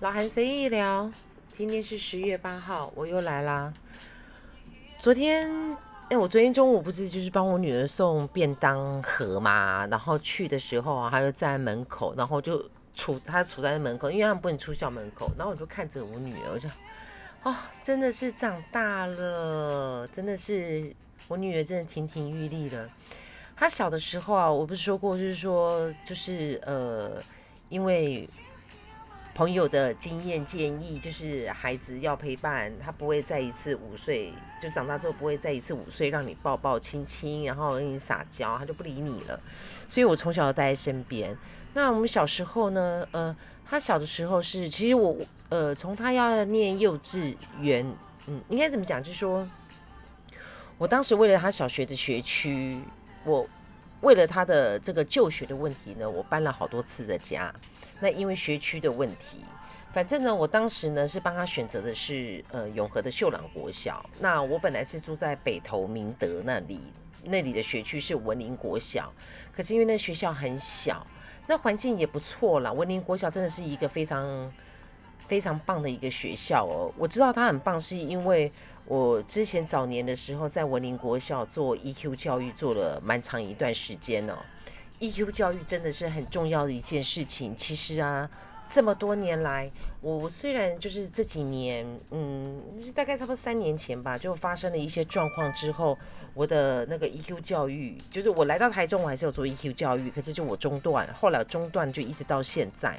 老韩随意聊，今天是十月八号，我又来啦。昨天，哎，我昨天中午不是就是帮我女儿送便当盒嘛，然后去的时候啊，她就站在门口，然后就杵她杵在门口，因为他们不能出校门口，然后我就看着我女儿，我就，哦，真的是长大了，真的是我女儿真的亭亭玉立了。他小的时候啊，我不是说过，就是说，就是呃，因为。朋友的经验建议就是，孩子要陪伴，他不会再一次五岁，就长大之后不会再一次五岁，让你抱抱亲亲，然后跟你撒娇，他就不理你了。所以我从小都待在身边。那我们小时候呢，呃，他小的时候是，其实我，呃，从他要念幼稚园，嗯，应该怎么讲？就是说，我当时为了他小学的学区，我。为了他的这个就学的问题呢，我搬了好多次的家。那因为学区的问题，反正呢，我当时呢是帮他选择的是呃永和的秀朗国小。那我本来是住在北投明德那里，那里的学区是文林国小。可是因为那学校很小，那环境也不错啦。文林国小真的是一个非常非常棒的一个学校哦。我知道它很棒，是因为。我之前早年的时候在文林国校做 EQ 教育，做了蛮长一段时间哦。EQ 教育真的是很重要的一件事情。其实啊，这么多年来，我虽然就是这几年，嗯，大概差不多三年前吧，就发生了一些状况之后，我的那个 EQ 教育，就是我来到台中，我还是有做 EQ 教育，可是就我中断，后来中断就一直到现在。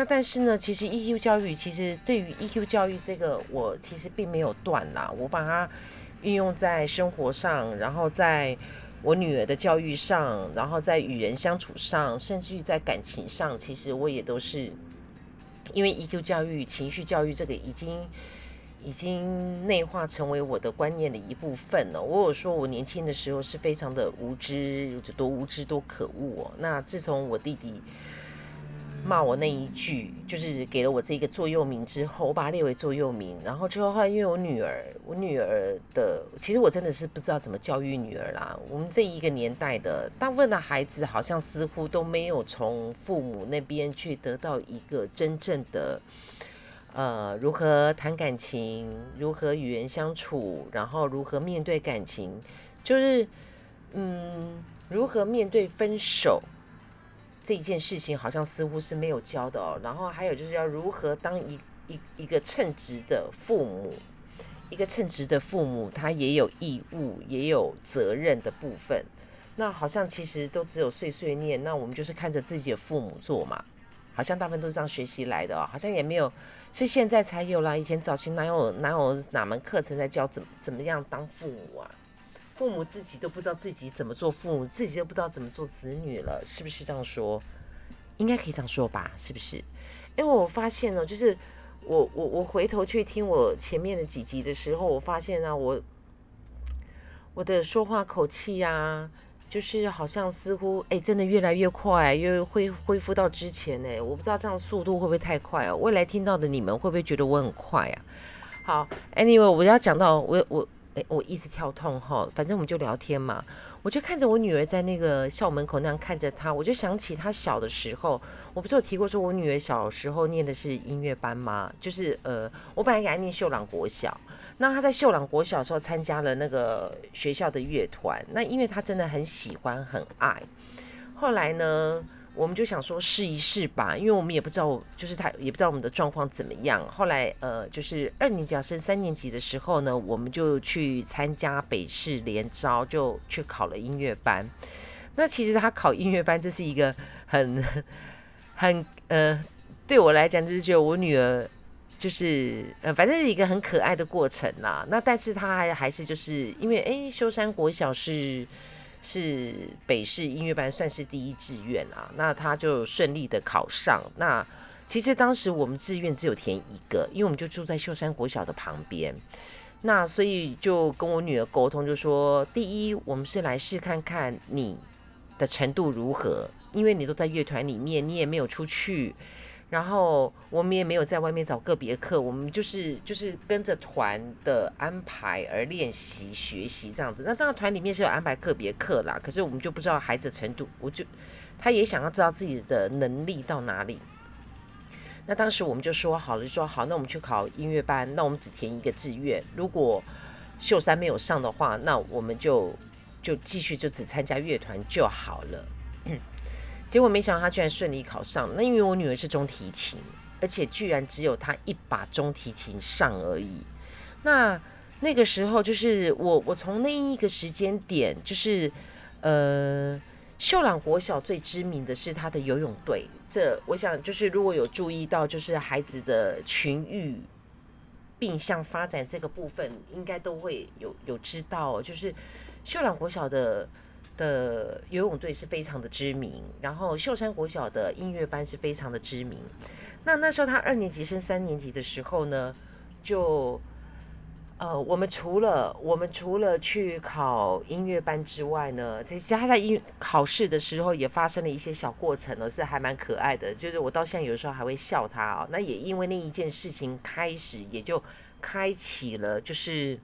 那但是呢，其实 EQ 教育其实对于 EQ 教育这个，我其实并没有断啦。我把它运用在生活上，然后在我女儿的教育上，然后在与人相处上，甚至于在感情上，其实我也都是因为 EQ 教育、情绪教育这个已经已经内化成为我的观念的一部分了。我有说我年轻的时候是非常的无知，有多无知多可恶哦。那自从我弟弟。骂我那一句，就是给了我这个座右铭之后，我把它列为座右铭。然后之后，后来因为我女儿，我女儿的，其实我真的是不知道怎么教育女儿啦。我们这一个年代的大部分的孩子，好像似乎都没有从父母那边去得到一个真正的，呃，如何谈感情，如何与人相处，然后如何面对感情，就是，嗯，如何面对分手。这件事情好像似乎是没有教的哦，然后还有就是要如何当一一一个称职的父母，一个称职的父母，他也有义务也有责任的部分。那好像其实都只有碎碎念，那我们就是看着自己的父母做嘛，好像大部分都是这样学习来的哦，好像也没有是现在才有啦，以前早期哪有哪有哪门课程在教怎怎么样当父母啊？父母自己都不知道自己怎么做父母，自己都不知道怎么做子女了，是不是这样说？应该可以这样说吧？是不是？因为我发现呢，就是我我我回头去听我前面的几集的时候，我发现啊，我我的说话口气啊，就是好像似乎哎，真的越来越快，又恢恢复到之前哎，我不知道这样速度会不会太快哦？未来听到的你们会不会觉得我很快啊？好，Anyway，我要讲到我我。哎，我一直跳痛哈，反正我们就聊天嘛。我就看着我女儿在那个校门口那样看着她，我就想起她小的时候。我不是有提过说，我女儿小时候念的是音乐班吗？就是呃，我本来给她念秀朗国小，那她在秀朗国小的时候参加了那个学校的乐团，那因为她真的很喜欢很爱。后来呢？我们就想说试一试吧，因为我们也不知道，就是他也不知道我们的状况怎么样。后来呃，就是二年级要升三年级的时候呢，我们就去参加北市联招，就去考了音乐班。那其实他考音乐班，这是一个很 很呃，对我来讲就是觉得我女儿就是呃，反正是一个很可爱的过程啦。那但是他还还是就是因为哎，修山国小是。是北市音乐班算是第一志愿啊，那他就顺利的考上。那其实当时我们志愿只有填一个，因为我们就住在秀山国小的旁边。那所以就跟我女儿沟通，就说第一，我们是来试看看你的程度如何，因为你都在乐团里面，你也没有出去。然后我们也没有在外面找个别课，我们就是就是跟着团的安排而练习学习这样子。那当然团里面是有安排个别课啦，可是我们就不知道孩子程度，我就他也想要知道自己的能力到哪里。那当时我们就说好了，就说好，那我们去考音乐班，那我们只填一个志愿。如果秀山没有上的话，那我们就就继续就只参加乐团就好了。结果没想到他居然顺利考上。那因为我女儿是中提琴，而且居然只有她一把中提琴上而已。那那个时候就是我，我从那一个时间点，就是呃，秀朗国小最知名的是他的游泳队。这我想就是如果有注意到，就是孩子的群育并向发展这个部分，应该都会有有知道，就是秀朗国小的的游泳队是非常的知名，然后秀山国小的音乐班是非常的知名。那那时候他二年级升三年级的时候呢，就。呃，我们除了我们除了去考音乐班之外呢，在他在音考试的时候也发生了一些小过程呢，是还蛮可爱的。就是我到现在有时候还会笑他啊。那也因为那一件事情开始，也就开启了，就是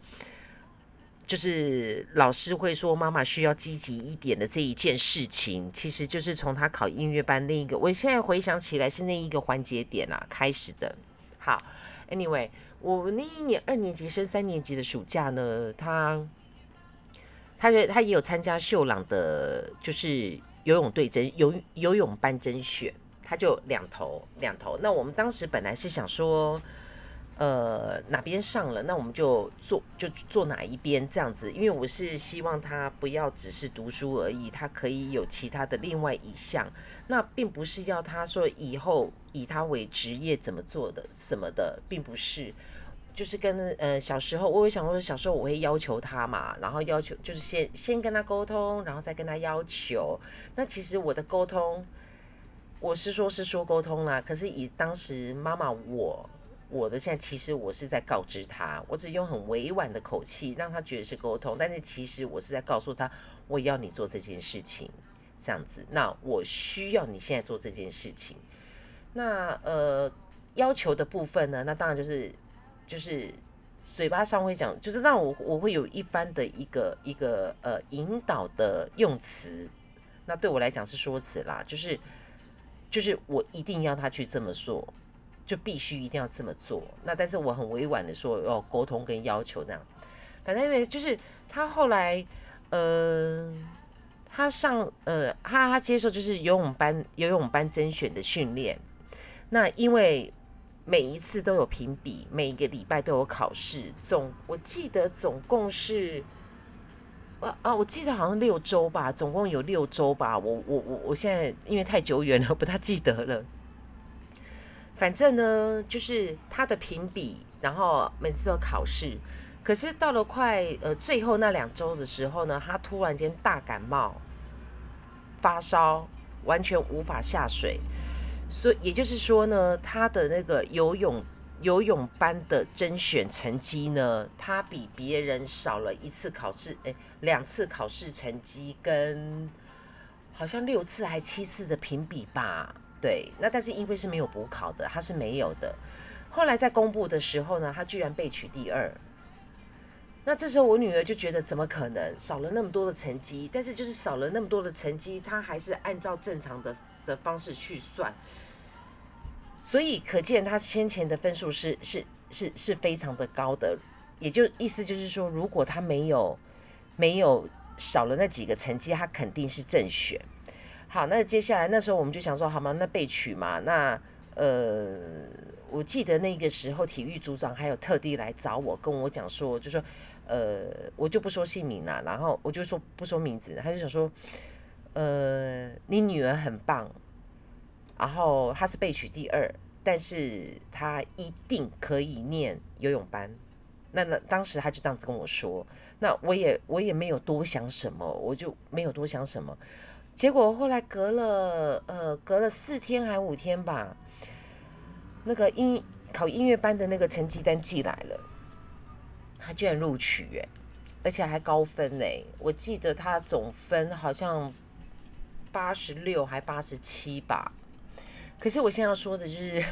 就是老师会说妈妈需要积极一点的这一件事情，其实就是从他考音乐班那一个，我现在回想起来是那一个环节点啊开始的。好，Anyway。我那一年二年级升三年级的暑假呢，他，他就他也有参加秀朗的，就是游泳队甄游游泳班甄选，他就两头两头。那我们当时本来是想说，呃，哪边上了，那我们就做就做哪一边这样子，因为我是希望他不要只是读书而已，他可以有其他的另外一项。那并不是要他说以后以他为职业怎么做的什么的，并不是，就是跟呃小时候我有想过，小时候我会要求他嘛，然后要求就是先先跟他沟通，然后再跟他要求。那其实我的沟通，我是说是说沟通啦，可是以当时妈妈我我的现在，其实我是在告知他，我只用很委婉的口气让他觉得是沟通，但是其实我是在告诉他，我要你做这件事情。这样子，那我需要你现在做这件事情。那呃，要求的部分呢？那当然就是就是嘴巴上会讲，就是让我我会有一番的一个一个呃引导的用词。那对我来讲是说辞啦，就是就是我一定要他去这么做，就必须一定要这么做。那但是我很委婉的说要沟通跟要求那样。反正因为就是他后来嗯。他上呃，他他接受就是游泳班游泳班甄选的训练。那因为每一次都有评比，每一个礼拜都有考试，总我记得总共是啊啊，我记得好像六周吧，总共有六周吧。我我我我现在因为太久远了，不太记得了。反正呢，就是他的评比，然后每次都考试。可是到了快呃最后那两周的时候呢，他突然间大感冒。发烧，完全无法下水，所以也就是说呢，他的那个游泳游泳班的甄选成绩呢，他比别人少了一次考试，哎，两次考试成绩跟好像六次还七次的评比吧，对，那但是因为是没有补考的，他是没有的。后来在公布的时候呢，他居然被取第二。那这时候我女儿就觉得怎么可能少了那么多的成绩？但是就是少了那么多的成绩，她还是按照正常的的方式去算，所以可见她先前的分数是是是是非常的高的。也就意思就是说，如果她没有没有少了那几个成绩，她肯定是正选。好，那接下来那时候我们就想说，好吗？那备取嘛。那呃，我记得那个时候体育组长还有特地来找我，跟我讲说，就说。呃，我就不说姓名了，然后我就说不说名字，他就想说，呃，你女儿很棒，然后她是被取第二，但是她一定可以念游泳班。那那当时他就这样子跟我说，那我也我也没有多想什么，我就没有多想什么。结果后来隔了呃隔了四天还五天吧，那个音考音乐班的那个成绩单寄来了。他居然录取哎，而且还高分哎！我记得他总分好像八十六还八十七吧。可是我现在要说的就是，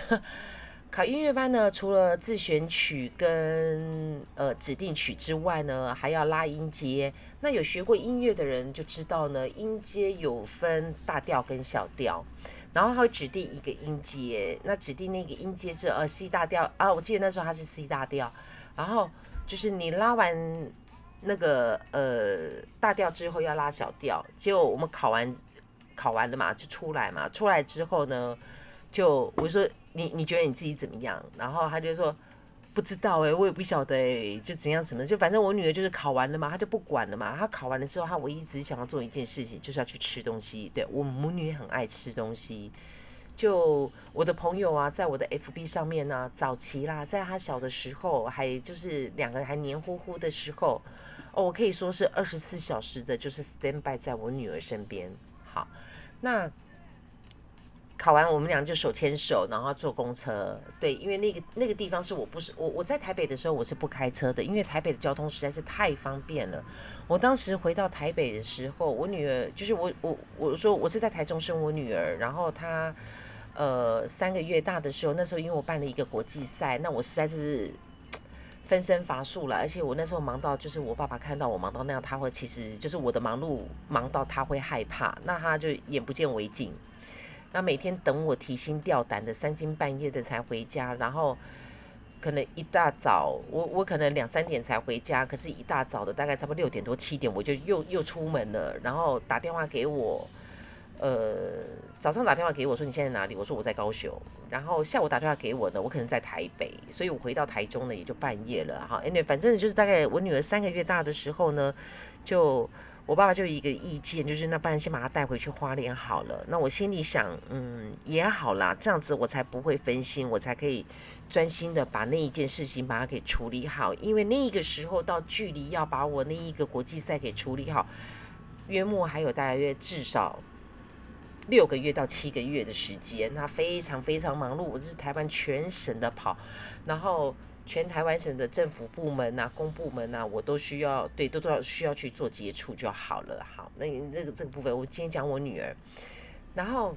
考音乐班呢，除了自选曲跟呃指定曲之外呢，还要拉音阶。那有学过音乐的人就知道呢，音阶有分大调跟小调，然后他会指定一个音阶，那指定那个音阶是呃 C 大调啊，我记得那时候它是 C 大调，然后就是你拉完那个呃大调之后要拉小调，结果我们考完考完了嘛，就出来嘛，出来之后呢，就我说。你你觉得你自己怎么样？然后他就说不知道哎，我也不晓得哎，就怎样什么，就反正我女儿就是考完了嘛，她就不管了嘛。她考完了之后，她唯一只想要做一件事情，就是要去吃东西。对我母女很爱吃东西。就我的朋友啊，在我的 FB 上面呢，早期啦，在她小的时候，还就是两个人还黏糊糊的时候，哦，我可以说是二十四小时的，就是 stand by 在我女儿身边。好，那。考完，我们俩就手牵手，然后坐公车。对，因为那个那个地方是我不是我我在台北的时候我是不开车的，因为台北的交通实在是太方便了。我当时回到台北的时候，我女儿就是我我我说我是在台中生我女儿，然后她呃三个月大的时候，那时候因为我办了一个国际赛，那我实在是分身乏术了，而且我那时候忙到就是我爸爸看到我忙到那样，他会其实就是我的忙碌忙到他会害怕，那他就眼不见为净。那每天等我提心吊胆的三更半夜的才回家，然后可能一大早，我我可能两三点才回家，可是一大早的大概差不多六点多七点我就又又出门了，然后打电话给我，呃，早上打电话给我说你现在哪里？我说我在高雄，然后下午打电话给我呢，我可能在台北，所以我回到台中呢也就半夜了哈。anyway，反正就是大概我女儿三个月大的时候呢，就。我爸爸就一个意见，就是那不然先把他带回去花莲好了。那我心里想，嗯，也好啦，这样子我才不会分心，我才可以专心的把那一件事情把它给处理好。因为那个时候到距离要把我那一个国际赛给处理好，约莫还有大约至少六个月到七个月的时间，他非常非常忙碌，我是台湾全省的跑，然后。全台湾省的政府部门呐、公部门呐，我都需要对，都都要需要去做接触就好了。好，那那个这个部分，我今天讲我女儿，然后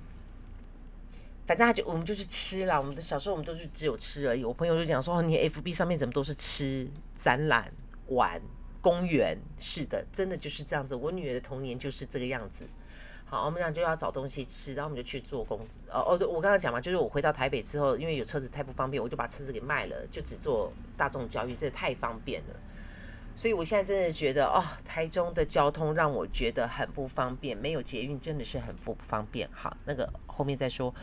反正他就我们就是吃了，我们的小时候我们都是只有吃而已。我朋友就讲说，你 FB 上面怎么都是吃、展览、玩、公园？是的，真的就是这样子。我女儿的童年就是这个样子。好，我们俩就要找东西吃，然后我们就去做工。哦哦，我刚刚讲嘛，就是我回到台北之后，因为有车子太不方便，我就把车子给卖了，就只坐大众交运，这太方便了。所以我现在真的觉得，哦，台中的交通让我觉得很不方便，没有捷运真的是很不方便。好，那个后面再说。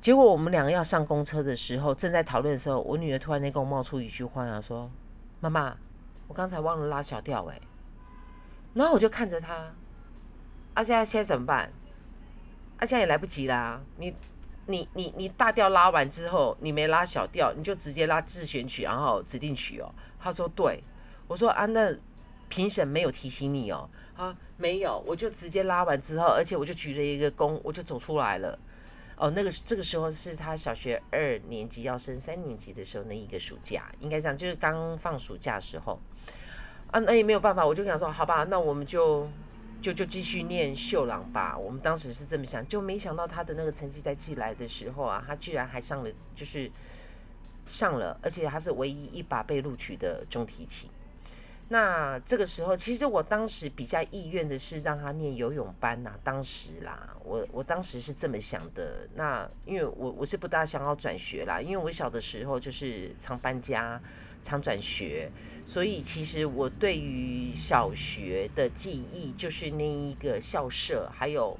结果我们两个要上公车的时候，正在讨论的时候，我女儿突然间跟我冒出一句话啊，说：“妈妈，我刚才忘了拉小调哎。”然后我就看着她。啊，现在现在怎么办？啊，现在也来不及啦！你、你、你、你大调拉完之后，你没拉小调，你就直接拉自选曲，然后指定曲哦。他说对，我说啊，那评审没有提醒你哦。啊，没有，我就直接拉完之后，而且我就举了一个躬，我就走出来了。哦，那个这个时候是他小学二年级要升三年级的时候那一个暑假，应该这样，就是刚放暑假的时候。啊，那也没有办法，我就跟他说，好吧，那我们就。就就继续念秀朗吧，我们当时是这么想，就没想到他的那个成绩在寄来的时候啊，他居然还上了，就是上了，而且他是唯一一把被录取的中提琴。那这个时候，其实我当时比较意愿的是让他念游泳班呐，当时啦，我我当时是这么想的。那因为我我是不大想要转学啦，因为我小的时候就是常搬家。常转学，所以其实我对于小学的记忆就是那一个校舍，还有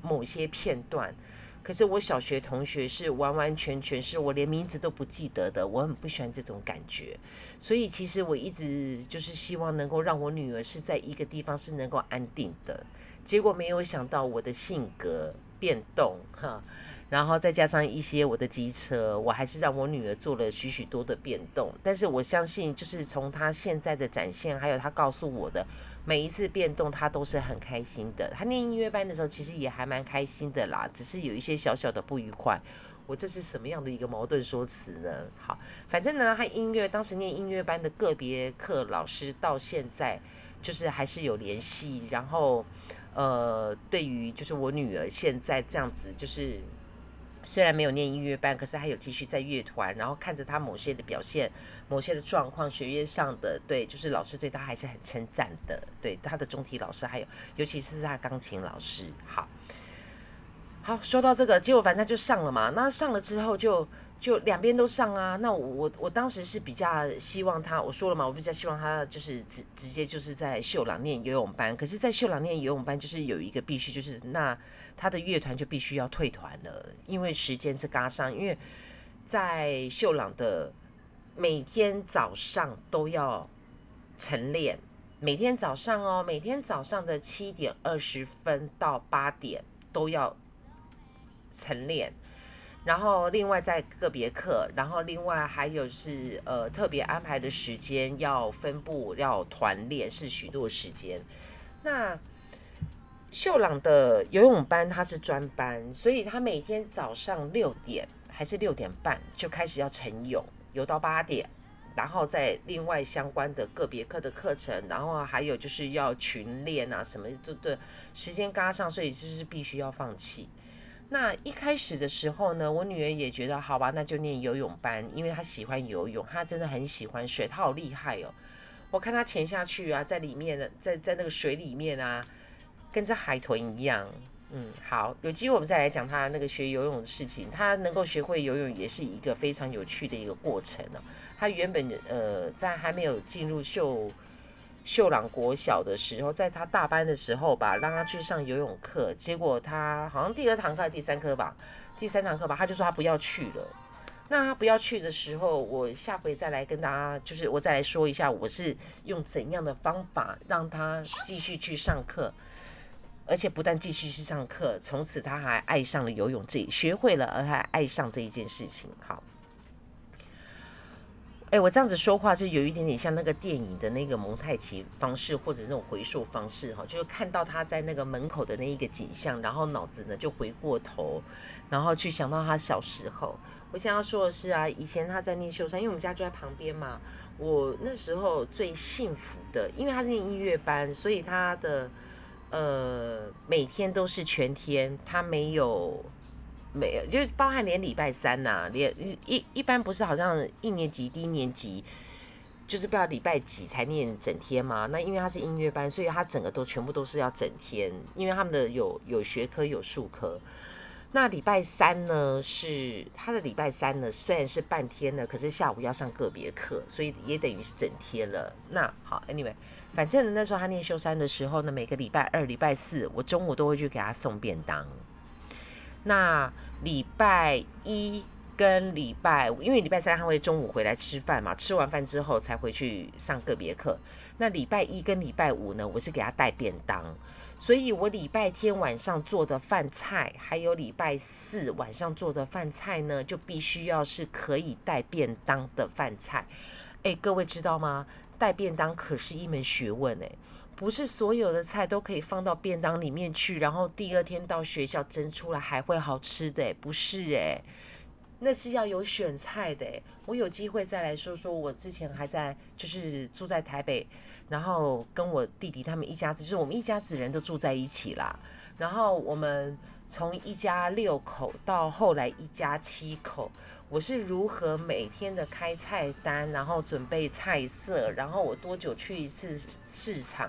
某些片段。可是我小学同学是完完全全是我连名字都不记得的，我很不喜欢这种感觉。所以其实我一直就是希望能够让我女儿是在一个地方是能够安定的。结果没有想到我的性格变动，哈。然后再加上一些我的机车，我还是让我女儿做了许许多的变动。但是我相信，就是从她现在的展现，还有她告诉我的每一次变动，她都是很开心的。她念音乐班的时候，其实也还蛮开心的啦，只是有一些小小的不愉快。我这是什么样的一个矛盾说辞呢？好，反正呢，她音乐当时念音乐班的个别课老师到现在就是还是有联系。然后，呃，对于就是我女儿现在这样子，就是。虽然没有念音乐班，可是还有继续在乐团，然后看着他某些的表现、某些的状况，学业上的对，就是老师对他还是很称赞的，对他的中体老师，还有尤其是他钢琴老师，好，好说到这个，结果反正就上了嘛，那上了之后就。就两边都上啊，那我我我当时是比较希望他，我说了嘛，我比较希望他就是直直接就是在秀朗念游泳班，可是，在秀朗念游泳班就是有一个必须，就是那他的乐团就必须要退团了，因为时间是嘎上，因为在秀朗的每天早上都要晨练，每天早上哦，每天早上的七点二十分到八点都要晨练。然后另外在个别课，然后另外还有是呃特别安排的时间要分布要团练是许多时间。那秀朗的游泳班他是专班，所以他每天早上六点还是六点半就开始要晨泳，游到八点，然后在另外相关的个别课的课程，然后还有就是要群练啊什么都对，时间嘎上，所以就是必须要放弃。那一开始的时候呢，我女儿也觉得好吧，那就念游泳班，因为她喜欢游泳，她真的很喜欢水，她好厉害哦。我看她潜下去啊，在里面的，在在那个水里面啊，跟着海豚一样。嗯，好，有机会我们再来讲他那个学游泳的事情。他能够学会游泳也是一个非常有趣的一个过程呢。他原本呃在还没有进入秀。秀朗国小的时候，在他大班的时候吧，让他去上游泳课，结果他好像第二堂课、第三课吧，第三堂课吧，他就说他不要去了。那他不要去的时候，我下回再来跟大家，就是我再来说一下，我是用怎样的方法让他继续去上课，而且不但继续去上课，从此他还爱上了游泳，这学会了，而还爱上这一件事情。好。哎，我这样子说话就有一点点像那个电影的那个蒙太奇方式，或者那种回溯方式哈，就是看到他在那个门口的那一个景象，然后脑子呢就回过头，然后去想到他小时候。我想要说的是啊，以前他在念秀山，因为我们家就在旁边嘛，我那时候最幸福的，因为他是念音乐班，所以他的呃每天都是全天，他没有。没有，就是包含连礼拜三呐，连一一般不是好像一年级低年级，就是不知道礼拜几才念整天吗？那因为他是音乐班，所以他整个都全部都是要整天，因为他们的有有学科有术科。那礼拜三呢是他的礼拜三呢，虽然是半天的，可是下午要上个别课，所以也等于是整天了。那好，anyway，反正那时候他念修三的时候呢，每个礼拜二、礼拜四，我中午都会去给他送便当。那礼拜一跟礼拜五，因为礼拜三他会中午回来吃饭嘛，吃完饭之后才回去上个别课。那礼拜一跟礼拜五呢，我是给他带便当，所以我礼拜天晚上做的饭菜，还有礼拜四晚上做的饭菜呢，就必须要是可以带便当的饭菜。诶，各位知道吗？带便当可是一门学问诶。不是所有的菜都可以放到便当里面去，然后第二天到学校蒸出来还会好吃的，不是诶，那是要有选菜的。我有机会再来说说，我之前还在就是住在台北，然后跟我弟弟他们一家子，就是我们一家子人都住在一起啦。然后我们从一家六口到后来一家七口。我是如何每天的开菜单，然后准备菜色，然后我多久去一次市场，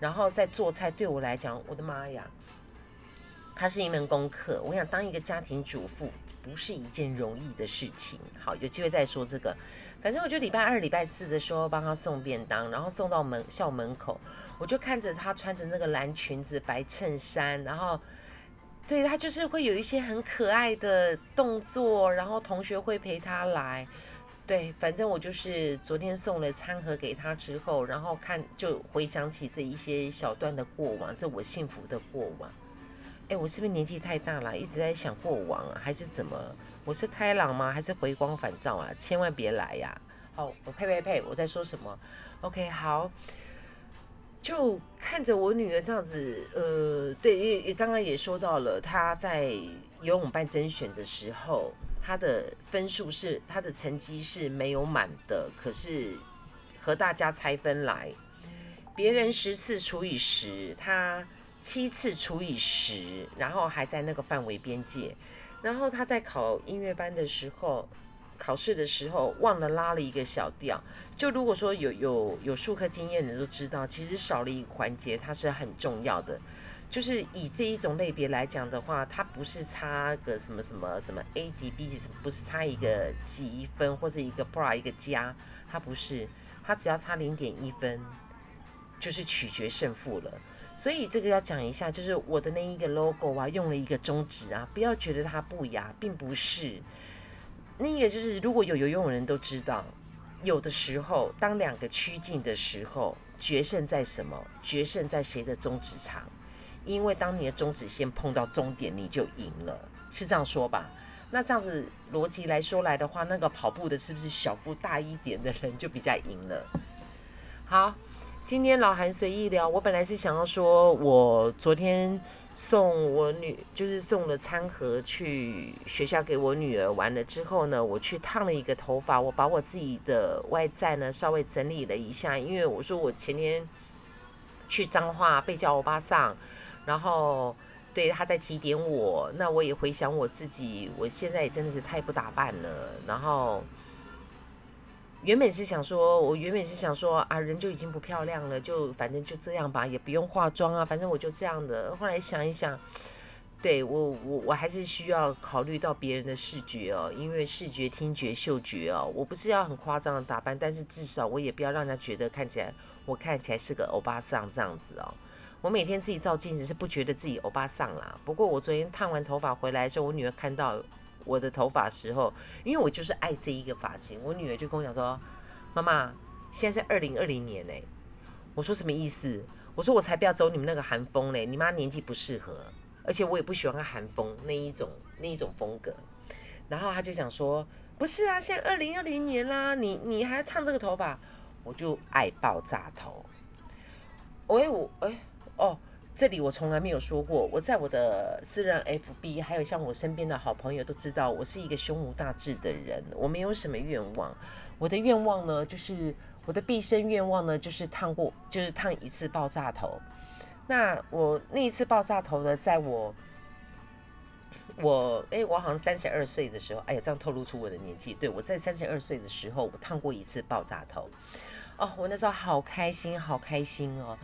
然后再做菜。对我来讲，我的妈呀，它是一门功课。我想当一个家庭主妇不是一件容易的事情。好，有机会再说这个。反正我就礼拜二、礼拜四的时候帮他送便当，然后送到门校门口，我就看着他穿着那个蓝裙子、白衬衫，然后。对他就是会有一些很可爱的动作，然后同学会陪他来。对，反正我就是昨天送了餐盒给他之后，然后看就回想起这一些小段的过往，这我幸福的过往。哎，我是不是年纪太大了，一直在想过往啊，还是怎么？我是开朗吗？还是回光返照啊？千万别来呀！好，我呸呸呸，我在说什么？OK，好。就看着我女儿这样子，呃，对，也也刚刚也说到了，她在游泳班甄选的时候，她的分数是她的成绩是没有满的，可是和大家拆分来，别人十次除以十，她七次除以十，然后还在那个范围边界，然后他在考音乐班的时候，考试的时候忘了拉了一个小调。就如果说有有有数科经验的都知道，其实少了一个环节，它是很重要的。就是以这一种类别来讲的话，它不是差个什么什么什么 A 级 B 级，不是差一个几分或者一个 bra 一个加，它不是，它只要差零点一分，就是取决胜负了。所以这个要讲一下，就是我的那一个 logo 啊，用了一个中指啊，不要觉得它不雅，并不是。那个就是如果有游泳的人都知道，有的时候当两个趋近的时候，决胜在什么？决胜在谁的中指长？因为当你的中指先碰到终点，你就赢了，是这样说吧？那这样子逻辑来说来的话，那个跑步的是不是小腹大一点的人就比较赢了？好。今天老韩随意聊，我本来是想要说，我昨天送我女，就是送了餐盒去学校给我女儿完了之后呢，我去烫了一个头发，我把我自己的外在呢稍微整理了一下，因为我说我前天去彰化被叫欧巴桑，然后对他在提点我，那我也回想我自己，我现在也真的是太不打扮了，然后。原本是想说，我原本是想说啊，人就已经不漂亮了，就反正就这样吧，也不用化妆啊，反正我就这样的。后来想一想，对我我我还是需要考虑到别人的视觉哦，因为视觉、听觉、嗅觉哦，我不是要很夸张的打扮，但是至少我也不要让人家觉得看起来我看起来是个欧巴桑这样子哦。我每天自己照镜子是不觉得自己欧巴桑啦，不过我昨天烫完头发回来的时候，我女儿看到。我的头发时候，因为我就是爱这一个发型，我女儿就跟我讲说：“妈妈，现在是二零二零年嘞。”我说什么意思？我说我才不要走你们那个韩风嘞，你妈年纪不适合，而且我也不喜欢韩风那一种那一种风格。然后他就想说：“不是啊，现在二零二零年啦，你你还烫这个头发？”我就爱爆炸头。喂，我哎哦。这里我从来没有说过，我在我的私人 FB，还有像我身边的好朋友都知道，我是一个胸无大志的人，我没有什么愿望。我的愿望呢，就是我的毕生愿望呢，就是烫过，就是烫一次爆炸头。那我那一次爆炸头呢，在我我哎，我好像三十二岁的时候，哎呀，这样透露出我的年纪。对我在三十二岁的时候，我烫过一次爆炸头。哦，我那时候好开心，好开心哦。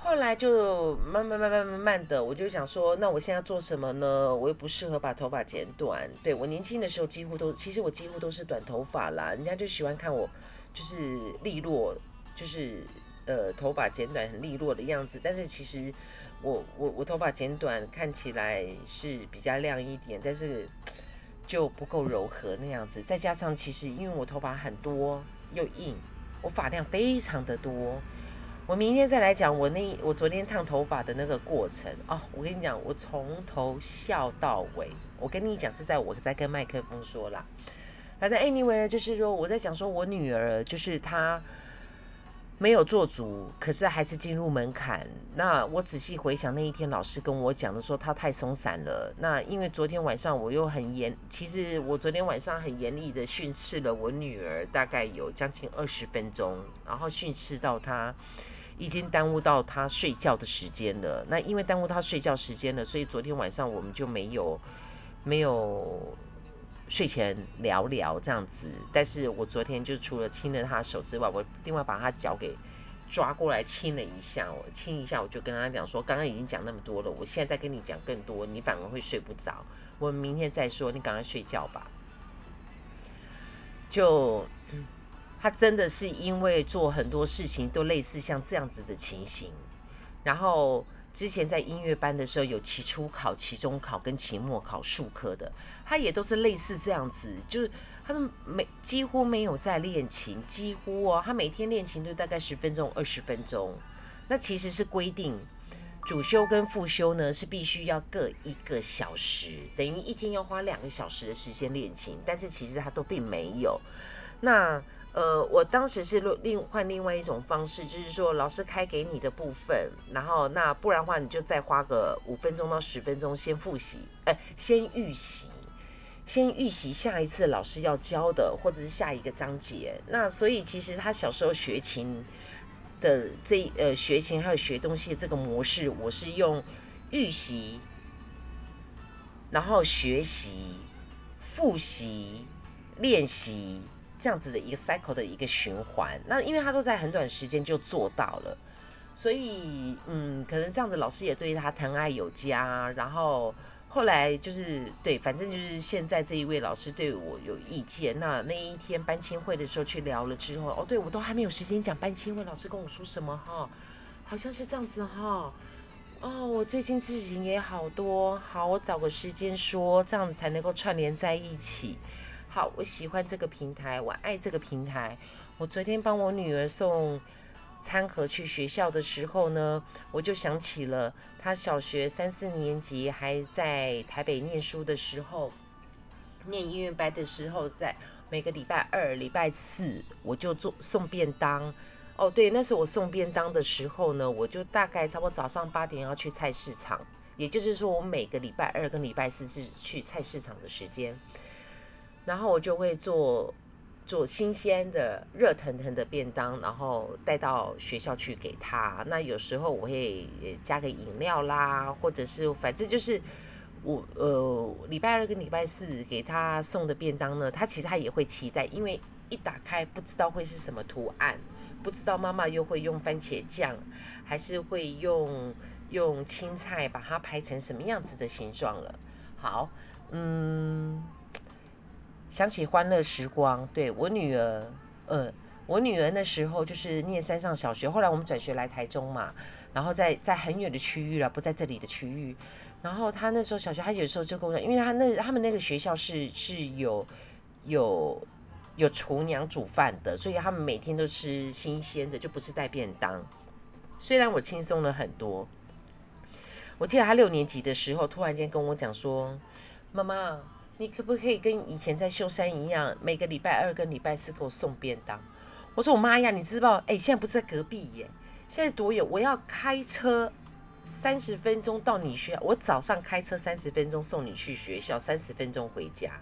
后来就慢慢慢慢慢慢的，我就想说，那我现在做什么呢？我又不适合把头发剪短。对我年轻的时候几乎都，其实我几乎都是短头发啦。人家就喜欢看我就是利落，就是呃头发剪短很利落的样子。但是其实我我我头发剪短看起来是比较亮一点，但是就不够柔和那样子。再加上其实因为我头发很多又硬，我发量非常的多。我明天再来讲我那我昨天烫头发的那个过程哦，我跟你讲，我从头笑到尾。我跟你讲是在我在跟麦克风说啦。反正 anyway 就是说我在讲说我女儿就是她没有做足，可是还是进入门槛。那我仔细回想那一天老师跟我讲的说她太松散了。那因为昨天晚上我又很严，其实我昨天晚上很严厉的训斥了我女儿，大概有将近二十分钟，然后训斥到她。已经耽误到他睡觉的时间了。那因为耽误他睡觉时间了，所以昨天晚上我们就没有没有睡前聊聊这样子。但是我昨天就除了亲了他手之外，我另外把他脚给抓过来亲了一下。我亲一下，我就跟他讲说，刚刚已经讲那么多了，我现在再跟你讲更多，你反而会睡不着。我们明天再说，你赶快睡觉吧。就。他真的是因为做很多事情都类似像这样子的情形，然后之前在音乐班的时候有期初考、期中考跟期末考数科的，他也都是类似这样子，就是他都没几乎没有在练琴，几乎哦，他每天练琴都大概十分钟、二十分钟。那其实是规定主修跟副修呢是必须要各一个小时，等于一天要花两个小时的时间练琴，但是其实他都并没有那。呃，我当时是另换另外一种方式，就是说老师开给你的部分，然后那不然的话，你就再花个五分钟到十分钟先复习，哎，先预习，先预习下一次老师要教的，或者是下一个章节。那所以其实他小时候学琴的这呃学琴还有学东西这个模式，我是用预习。然后学习、复习、练习这样子的一个 cycle 的一个循环。那因为他都在很短时间就做到了，所以嗯，可能这样子老师也对他疼爱有加。然后后来就是对，反正就是现在这一位老师对我有意见。那那一天班亲会的时候去聊了之后，哦，对我都还没有时间讲班亲会，老师跟我说什么哈，好像是这样子哈。哦，我最近事情也好多，好，我找个时间说，这样子才能够串联在一起。好，我喜欢这个平台，我爱这个平台。我昨天帮我女儿送餐盒去学校的时候呢，我就想起了她小学三四年级还在台北念书的时候，念音乐班的时候，在每个礼拜二、礼拜四，我就做送便当。哦，对，那是我送便当的时候呢，我就大概差不多早上八点要去菜市场，也就是说，我每个礼拜二跟礼拜四是去菜市场的时间，然后我就会做做新鲜的热腾腾的便当，然后带到学校去给他。那有时候我会加个饮料啦，或者是反正就是我呃礼拜二跟礼拜四给他送的便当呢，他其实他也会期待，因为一打开不知道会是什么图案。不知道妈妈又会用番茄酱，还是会用用青菜把它排成什么样子的形状了？好，嗯，想起欢乐时光，对我女儿，呃，我女儿那时候就是念山上小学，后来我们转学来台中嘛，然后在在很远的区域了，不在这里的区域，然后她那时候小学，她有时候就跟我讲，因为她那他们那个学校是是有有。有厨娘煮饭的，所以他们每天都吃新鲜的，就不是带便当。虽然我轻松了很多，我记得她六年级的时候，突然间跟我讲说：“妈妈，你可不可以跟以前在秀山一样，每个礼拜二跟礼拜四给我送便当？”我说：“我妈呀，你知道？哎，现在不是在隔壁耶，现在多远？我要开车三十分钟到你学校，我早上开车三十分钟送你去学校，三十分钟回家。”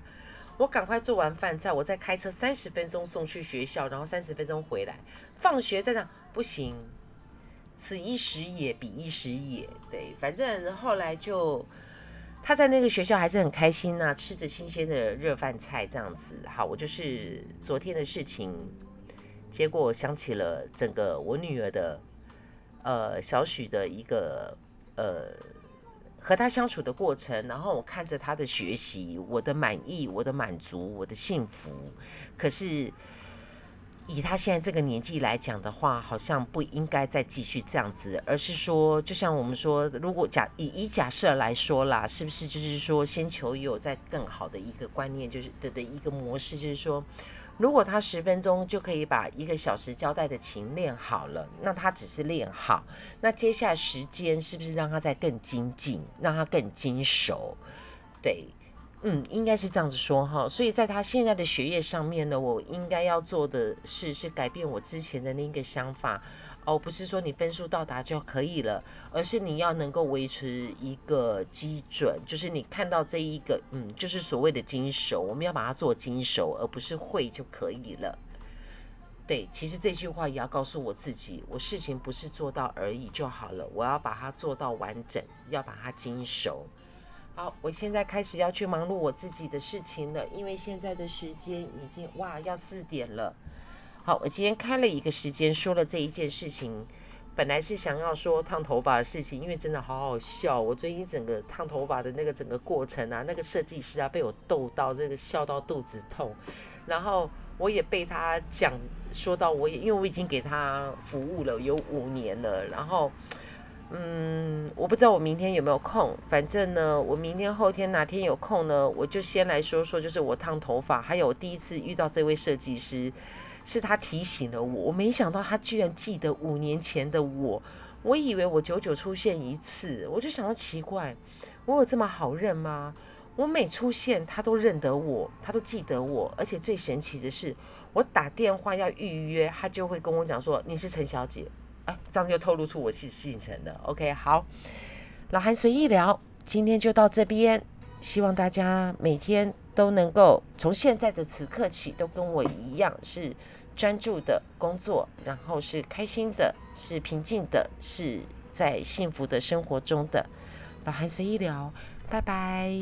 我赶快做完饭菜，我再开车三十分钟送去学校，然后三十分钟回来。放学再讲不行，此一时也，彼一时也。对，反正后来就他在那个学校还是很开心呐，吃着新鲜的热饭菜这样子。好，我就是昨天的事情，结果想起了整个我女儿的呃小许的一个呃。和他相处的过程，然后我看着他的学习，我的满意，我的满足，我的幸福。可是以他现在这个年纪来讲的话，好像不应该再继续这样子，而是说，就像我们说，如果假以以假设来说啦，是不是就是说，先求有在更好的一个观念，就是的的一个模式，就是说。如果他十分钟就可以把一个小时交代的琴练好了，那他只是练好。那接下来时间是不是让他再更精进，让他更精熟？对，嗯，应该是这样子说哈。所以在他现在的学业上面呢，我应该要做的事是改变我之前的那个想法。哦，不是说你分数到达就可以了，而是你要能够维持一个基准，就是你看到这一个，嗯，就是所谓的精熟，我们要把它做精熟，而不是会就可以了。对，其实这句话也要告诉我自己，我事情不是做到而已就好了，我要把它做到完整，要把它精熟。好，我现在开始要去忙碌我自己的事情了，因为现在的时间已经哇要四点了。好，我今天开了一个时间说了这一件事情，本来是想要说烫头发的事情，因为真的好好笑。我最近整个烫头发的那个整个过程啊，那个设计师啊被我逗到这个笑到肚子痛，然后我也被他讲说到我也因为我已经给他服务了有五年了，然后嗯，我不知道我明天有没有空，反正呢，我明天后天哪天有空呢，我就先来说说，就是我烫头发，还有第一次遇到这位设计师。是他提醒了我，我没想到他居然记得五年前的我。我以为我久久出现一次，我就想到奇怪，我有这么好认吗？我每出现他都认得我，他都记得我，而且最神奇的是，我打电话要预约，他就会跟我讲说你是陈小姐，哎，这样就透露出我是姓陈的。OK，好，老韩随意聊，今天就到这边，希望大家每天都能够从现在的此刻起，都跟我一样是。专注的工作，然后是开心的，是平静的，是在幸福的生活中的。老韩随意聊，拜拜。